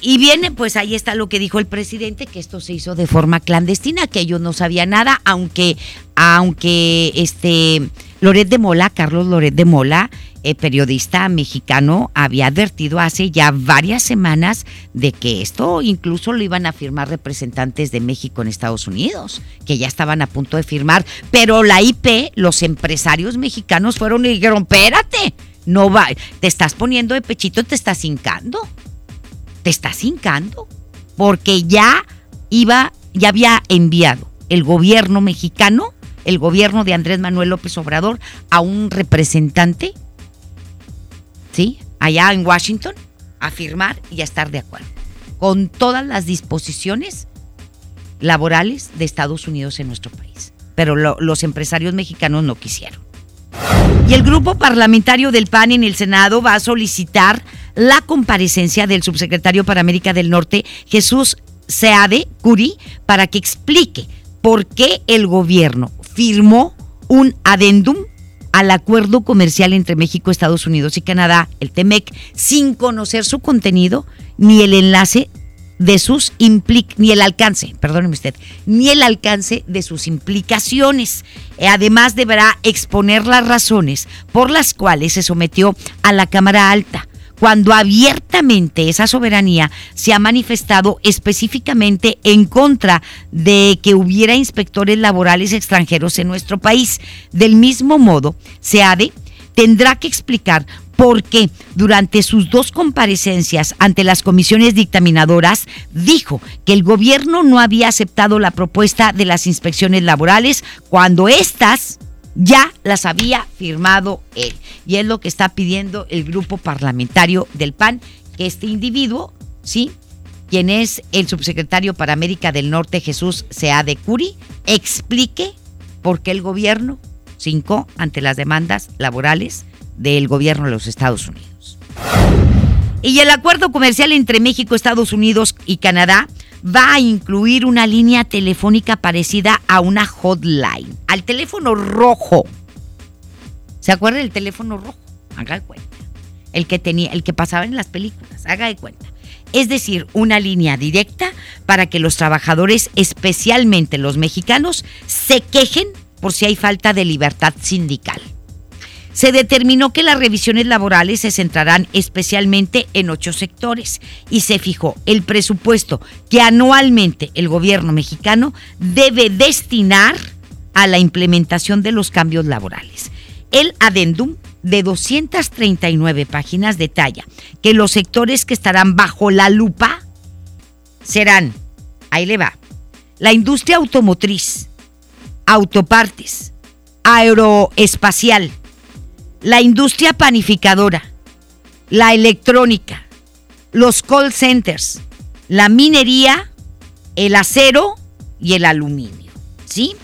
Y viene, pues ahí está lo que dijo el presidente, que esto se hizo de forma clandestina, que ellos no sabían nada, aunque, aunque este Loret de Mola, Carlos Loret de Mola, eh, periodista mexicano, había advertido hace ya varias semanas de que esto incluso lo iban a firmar representantes de México en Estados Unidos, que ya estaban a punto de firmar, pero la IP, los empresarios mexicanos fueron y dijeron, espérate, no va, te estás poniendo de pechito, te estás hincando te estás hincando, porque ya iba, ya había enviado el gobierno mexicano, el gobierno de Andrés Manuel López Obrador, a un representante, ¿sí? Allá en Washington, a firmar y a estar de acuerdo con todas las disposiciones laborales de Estados Unidos en nuestro país. Pero los empresarios mexicanos no quisieron. Y el grupo parlamentario del PAN en el Senado va a solicitar la comparecencia del subsecretario para América del Norte, Jesús Seade Curi, para que explique por qué el gobierno firmó un adendum al acuerdo comercial entre México, Estados Unidos y Canadá, el TEMEC, sin conocer su contenido ni el enlace de sus implic ni el alcance, perdóneme usted, ni el alcance de sus implicaciones. Además deberá exponer las razones por las cuales se sometió a la Cámara Alta cuando abiertamente esa soberanía se ha manifestado específicamente en contra de que hubiera inspectores laborales extranjeros en nuestro país. Del mismo modo, SEADE tendrá que explicar por qué durante sus dos comparecencias ante las comisiones dictaminadoras dijo que el gobierno no había aceptado la propuesta de las inspecciones laborales cuando éstas ya las había firmado él. Y es lo que está pidiendo el grupo parlamentario del PAN, que este individuo, ¿sí? Quien es el subsecretario para América del Norte, Jesús de Curi, explique por qué el gobierno cinco ante las demandas laborales del gobierno de los Estados Unidos. Y el acuerdo comercial entre México, Estados Unidos y Canadá va a incluir una línea telefónica parecida a una hotline, al teléfono rojo. ¿Se acuerda del teléfono rojo? Haga de cuenta. El que tenía, el que pasaba en las películas, haga de cuenta. Es decir, una línea directa para que los trabajadores, especialmente los mexicanos, se quejen por si hay falta de libertad sindical se determinó que las revisiones laborales se centrarán especialmente en ocho sectores y se fijó el presupuesto que anualmente el gobierno mexicano debe destinar a la implementación de los cambios laborales. El adendum de 239 páginas detalla que los sectores que estarán bajo la lupa serán, ahí le va, la industria automotriz, autopartes, aeroespacial, la industria panificadora, la electrónica, los call centers, la minería, el acero y el aluminio. ¿Sí?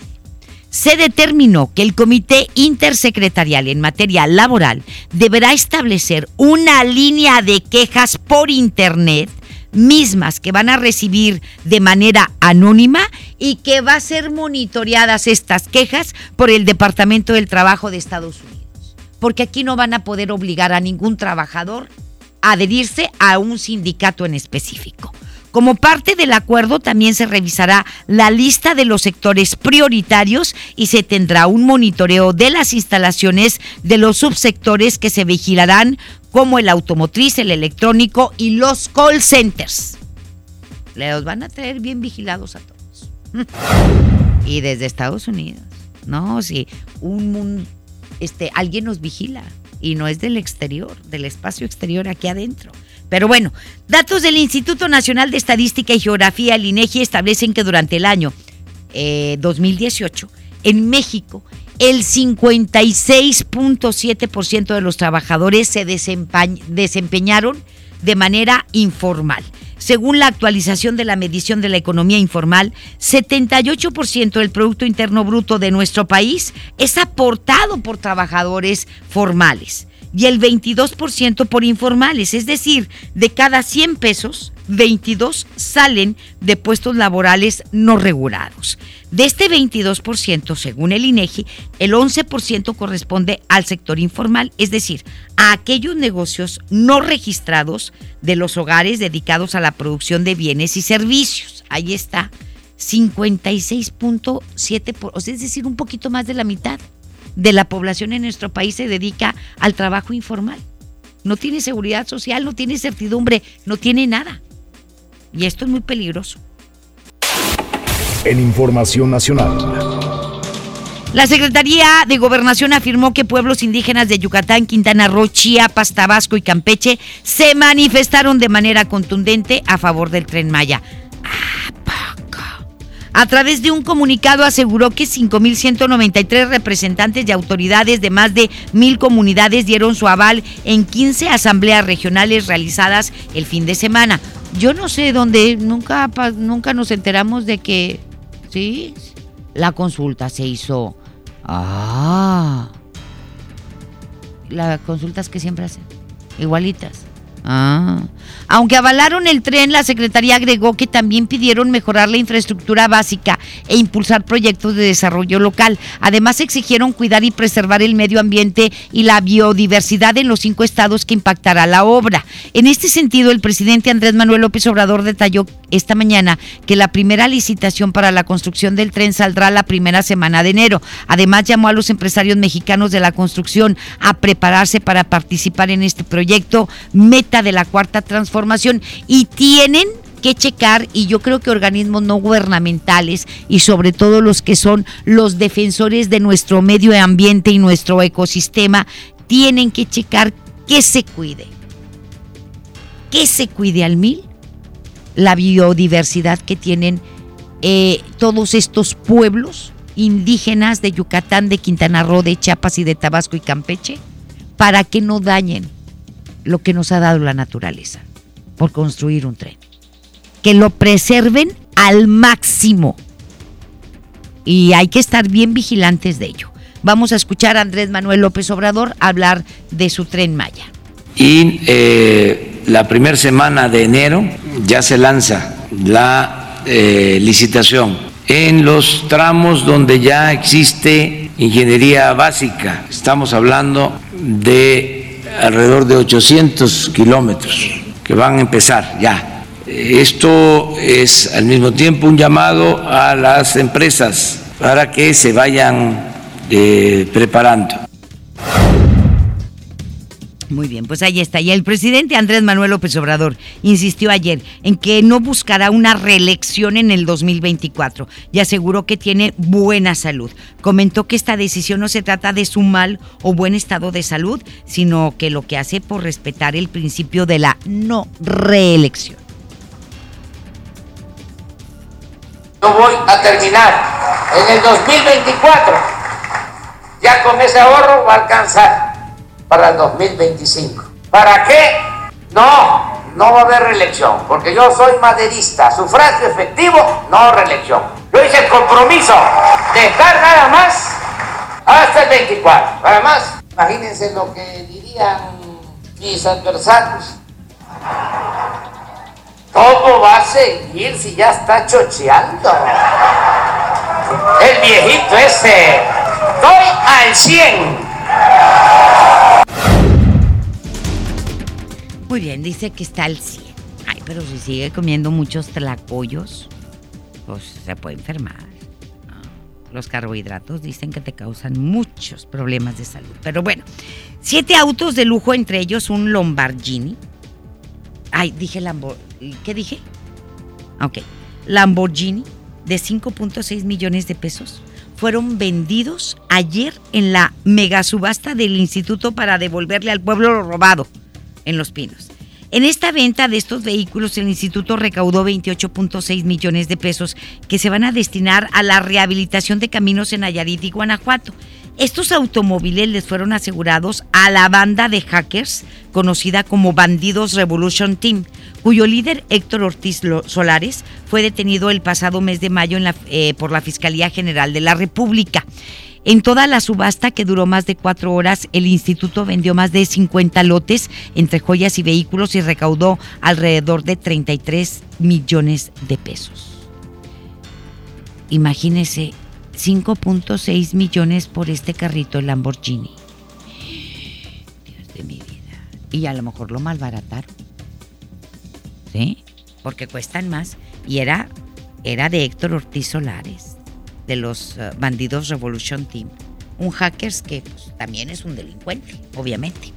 Se determinó que el Comité Intersecretarial en materia laboral deberá establecer una línea de quejas por Internet mismas que van a recibir de manera anónima y que va a ser monitoreadas estas quejas por el Departamento del Trabajo de Estados Unidos porque aquí no van a poder obligar a ningún trabajador a adherirse a un sindicato en específico. Como parte del acuerdo también se revisará la lista de los sectores prioritarios y se tendrá un monitoreo de las instalaciones de los subsectores que se vigilarán como el automotriz, el electrónico y los call centers. Los van a traer bien vigilados a todos. y desde Estados Unidos. No, si un, este, alguien nos vigila y no es del exterior, del espacio exterior aquí adentro. Pero bueno, datos del Instituto Nacional de Estadística y Geografía, el INEGI, establecen que durante el año 2018, eh, en México, el 56.7% de los trabajadores se desempeñaron de manera informal. Según la actualización de la medición de la economía informal, 78% del Producto Interno Bruto de nuestro país es aportado por trabajadores formales y el 22% por informales, es decir, de cada 100 pesos, 22 salen de puestos laborales no regulados. De este 22%, según el INEGI, el 11% corresponde al sector informal, es decir, a aquellos negocios no registrados de los hogares dedicados a la producción de bienes y servicios. Ahí está, 56.7%, es decir, un poquito más de la mitad de la población en nuestro país se dedica al trabajo informal. No tiene seguridad social, no tiene certidumbre, no tiene nada. Y esto es muy peligroso. En Información Nacional. La Secretaría de Gobernación afirmó que pueblos indígenas de Yucatán, Quintana Roo, Chiapas, Tabasco y Campeche se manifestaron de manera contundente a favor del tren Maya. A través de un comunicado aseguró que 5.193 representantes de autoridades de más de mil comunidades dieron su aval en 15 asambleas regionales realizadas el fin de semana. Yo no sé dónde, nunca, nunca nos enteramos de que, sí, la consulta se hizo. Ah, las consultas que siempre hacen, igualitas. Ah. Aunque avalaron el tren, la Secretaría agregó que también pidieron mejorar la infraestructura básica e impulsar proyectos de desarrollo local. Además, exigieron cuidar y preservar el medio ambiente y la biodiversidad en los cinco estados que impactará la obra. En este sentido, el presidente Andrés Manuel López Obrador detalló esta mañana que la primera licitación para la construcción del tren saldrá la primera semana de enero. Además, llamó a los empresarios mexicanos de la construcción a prepararse para participar en este proyecto, meta de la cuarta transformación, y tienen que checar y yo creo que organismos no gubernamentales y sobre todo los que son los defensores de nuestro medio ambiente y nuestro ecosistema tienen que checar que se cuide. Que se cuide al mil la biodiversidad que tienen eh, todos estos pueblos indígenas de Yucatán, de Quintana Roo, de Chiapas y de Tabasco y Campeche, para que no dañen lo que nos ha dado la naturaleza por construir un tren. Que lo preserven al máximo. Y hay que estar bien vigilantes de ello. Vamos a escuchar a Andrés Manuel López Obrador hablar de su tren Maya. Y eh, la primera semana de enero ya se lanza la eh, licitación en los tramos donde ya existe ingeniería básica. Estamos hablando de alrededor de 800 kilómetros que van a empezar ya. Esto es al mismo tiempo un llamado a las empresas para que se vayan eh, preparando. Muy bien, pues ahí está. Y el presidente Andrés Manuel López Obrador insistió ayer en que no buscará una reelección en el 2024 y aseguró que tiene buena salud. Comentó que esta decisión no se trata de su mal o buen estado de salud, sino que lo que hace por respetar el principio de la no reelección. Yo voy a terminar en el 2024. Ya con ese ahorro va a alcanzar para el 2025. ¿Para qué? No, no va a haber reelección, porque yo soy maderista, sufragio efectivo, no reelección. Yo hice el compromiso de estar nada más hasta el 24. Nada más, imagínense lo que dirían mis adversarios. ¿Cómo va a seguir si ya está chocheando? El viejito ese. Estoy al 100. Muy bien, dice que está al 100. Ay, pero si sigue comiendo muchos tlacoyos, pues se puede enfermar. Los carbohidratos dicen que te causan muchos problemas de salud. Pero bueno, siete autos de lujo, entre ellos un Lamborghini. Ay, dije Lamborghini. ¿Qué dije? Ok. Lamborghini de 5.6 millones de pesos fueron vendidos ayer en la mega subasta del instituto para devolverle al pueblo lo robado en Los Pinos. En esta venta de estos vehículos, el instituto recaudó 28.6 millones de pesos que se van a destinar a la rehabilitación de caminos en Nayarit y Guanajuato. Estos automóviles les fueron asegurados a la banda de hackers conocida como Bandidos Revolution Team, cuyo líder Héctor Ortiz Solares fue detenido el pasado mes de mayo eh, por la Fiscalía General de la República. En toda la subasta, que duró más de cuatro horas, el instituto vendió más de 50 lotes entre joyas y vehículos y recaudó alrededor de 33 millones de pesos. Imagínese 5.6 millones por este carrito Lamborghini. Dios de mi vida. Y a lo mejor lo malbarataron. ¿Sí? Porque cuestan más. Y era, era de Héctor Ortiz Solares de los uh, bandidos Revolution Team. Un hacker que pues, también es un delincuente, obviamente.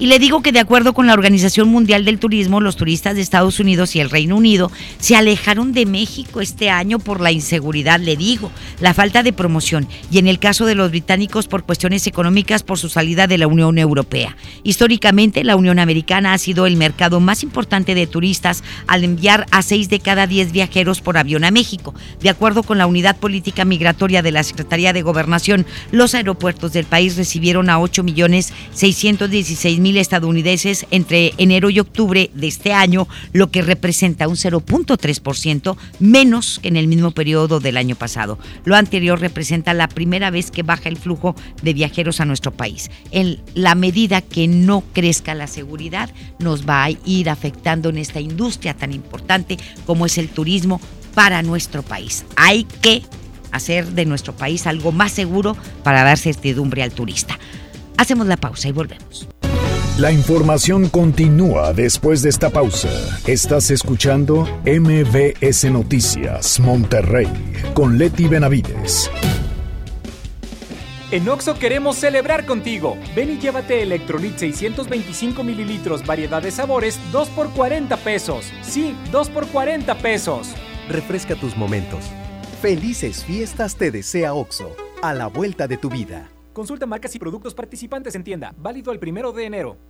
Y le digo que de acuerdo con la Organización Mundial del Turismo, los turistas de Estados Unidos y el Reino Unido se alejaron de México este año por la inseguridad, le digo, la falta de promoción y en el caso de los británicos por cuestiones económicas por su salida de la Unión Europea. Históricamente, la Unión Americana ha sido el mercado más importante de turistas al enviar a seis de cada diez viajeros por avión a México. De acuerdo con la Unidad Política Migratoria de la Secretaría de Gobernación, los aeropuertos del país recibieron a 8 millones 616 mil estadounidenses entre enero y octubre de este año, lo que representa un 0.3% menos que en el mismo periodo del año pasado. Lo anterior representa la primera vez que baja el flujo de viajeros a nuestro país. En la medida que no crezca la seguridad, nos va a ir afectando en esta industria tan importante como es el turismo para nuestro país. Hay que hacer de nuestro país algo más seguro para dar certidumbre al turista. Hacemos la pausa y volvemos. La información continúa después de esta pausa. Estás escuchando MBS Noticias Monterrey con Leti Benavides. En Oxo queremos celebrar contigo. Ven y llévate Electrolit 625 mililitros, variedad de sabores, 2 por 40 pesos. Sí, 2 por 40 pesos. Refresca tus momentos. Felices fiestas te desea Oxo, a la vuelta de tu vida. Consulta marcas y productos participantes en tienda. Válido el primero de enero.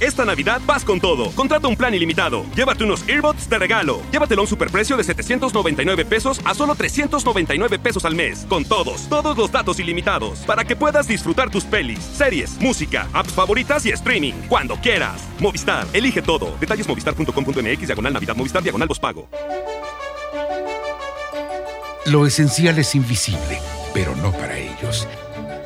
Esta Navidad vas con todo. Contrata un plan ilimitado. Llévate unos earbuds de regalo. Llévatelo a un superprecio de 799 pesos a solo 399 pesos al mes. Con todos, todos los datos ilimitados. Para que puedas disfrutar tus pelis, series, música, apps favoritas y streaming. Cuando quieras. Movistar, elige todo. Detalles movistar.com.mx, diagonal Navidad, Movistar, diagonal pago. Lo esencial es invisible, pero no para ellos.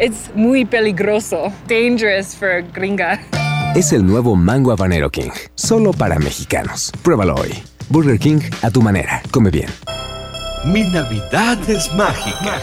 It's muy peligroso. Dangerous for gringa. Es el nuevo Mango Habanero King, solo para mexicanos. Pruébalo hoy. Burger King a tu manera. Come bien. Mi Navidad es mágica.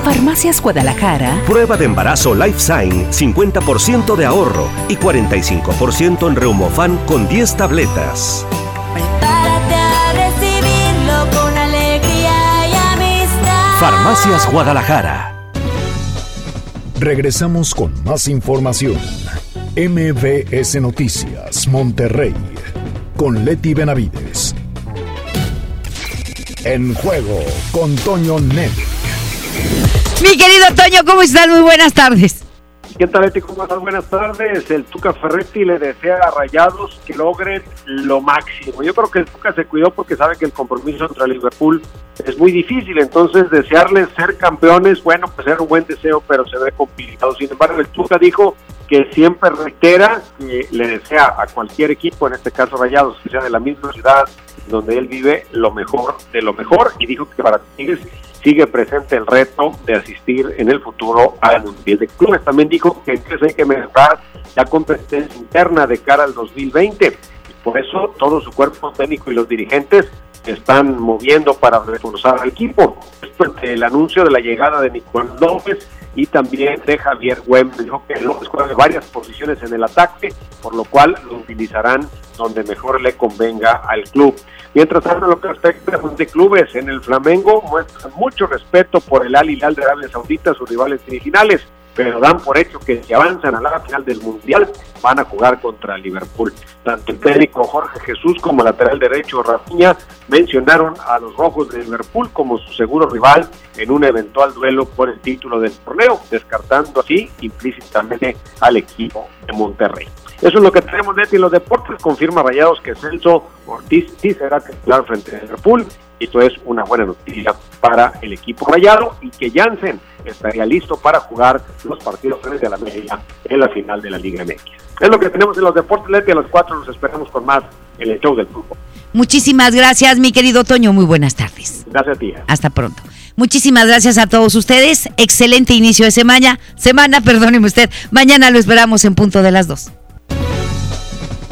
En Farmacias Guadalajara, Prueba de embarazo LifeSign, 50% de ahorro y 45% en Reumofan con 10 tabletas. Prepárate a recibirlo con alegría y amistad. Farmacias Guadalajara. Regresamos con más información. MBS Noticias Monterrey con Leti Benavides. En juego con Toño Net. Mi querido Toño, ¿cómo estás? Muy buenas tardes. ¿Qué tal, Leti? ¿Cómo estás? Buenas tardes. El Tuca Ferretti le desea a Rayados que logren lo máximo. Yo creo que el Tuca se cuidó porque sabe que el compromiso contra Liverpool es muy difícil. Entonces, desearles ser campeones, bueno, pues era un buen deseo, pero se ve complicado. Sin embargo, el Tuca dijo que siempre reitera que le desea a cualquier equipo, en este caso Rayados, que sea de la misma ciudad donde él vive, lo mejor de lo mejor. Y dijo que para Tigres sigue presente el reto de asistir en el futuro al Mundial de Clubes. También dijo que hay que mejorar la competencia interna de cara al 2020 y por eso todo su cuerpo técnico y los dirigentes están moviendo para reforzar al equipo. Esto el anuncio de la llegada de Nicolás López y también de Javier Güemes. Dijo que López juega varias posiciones en el ataque, por lo cual lo utilizarán donde mejor le convenga al club. Mientras tanto, lo que respecta a de clubes, en el Flamengo muestran mucho respeto por el Al Hilal de Arabia Saudita, sus rivales originales, pero dan por hecho que si avanzan a la final del Mundial van a jugar contra Liverpool. Tanto el técnico Jorge Jesús como lateral derecho Rafinha mencionaron a los rojos de Liverpool como su seguro rival en un eventual duelo por el título del torneo, descartando así implícitamente al equipo de Monterrey. Eso es lo que tenemos de los deportes. Confirma Rayados que Celso Ortiz sí será titular frente a Liverpool. Esto es una buena noticia para el equipo rayado y que Jansen estaría listo para jugar los partidos frente a la media en la final de la Liga MX. Es lo que tenemos en los deportes, Leti. A los cuatro nos esperamos con más en el show del fútbol. Muchísimas gracias, mi querido Toño. Muy buenas tardes. Gracias a ti. Hasta pronto. Muchísimas gracias a todos ustedes. Excelente inicio de semana. Semana, perdóneme usted. Mañana lo esperamos en punto de las dos.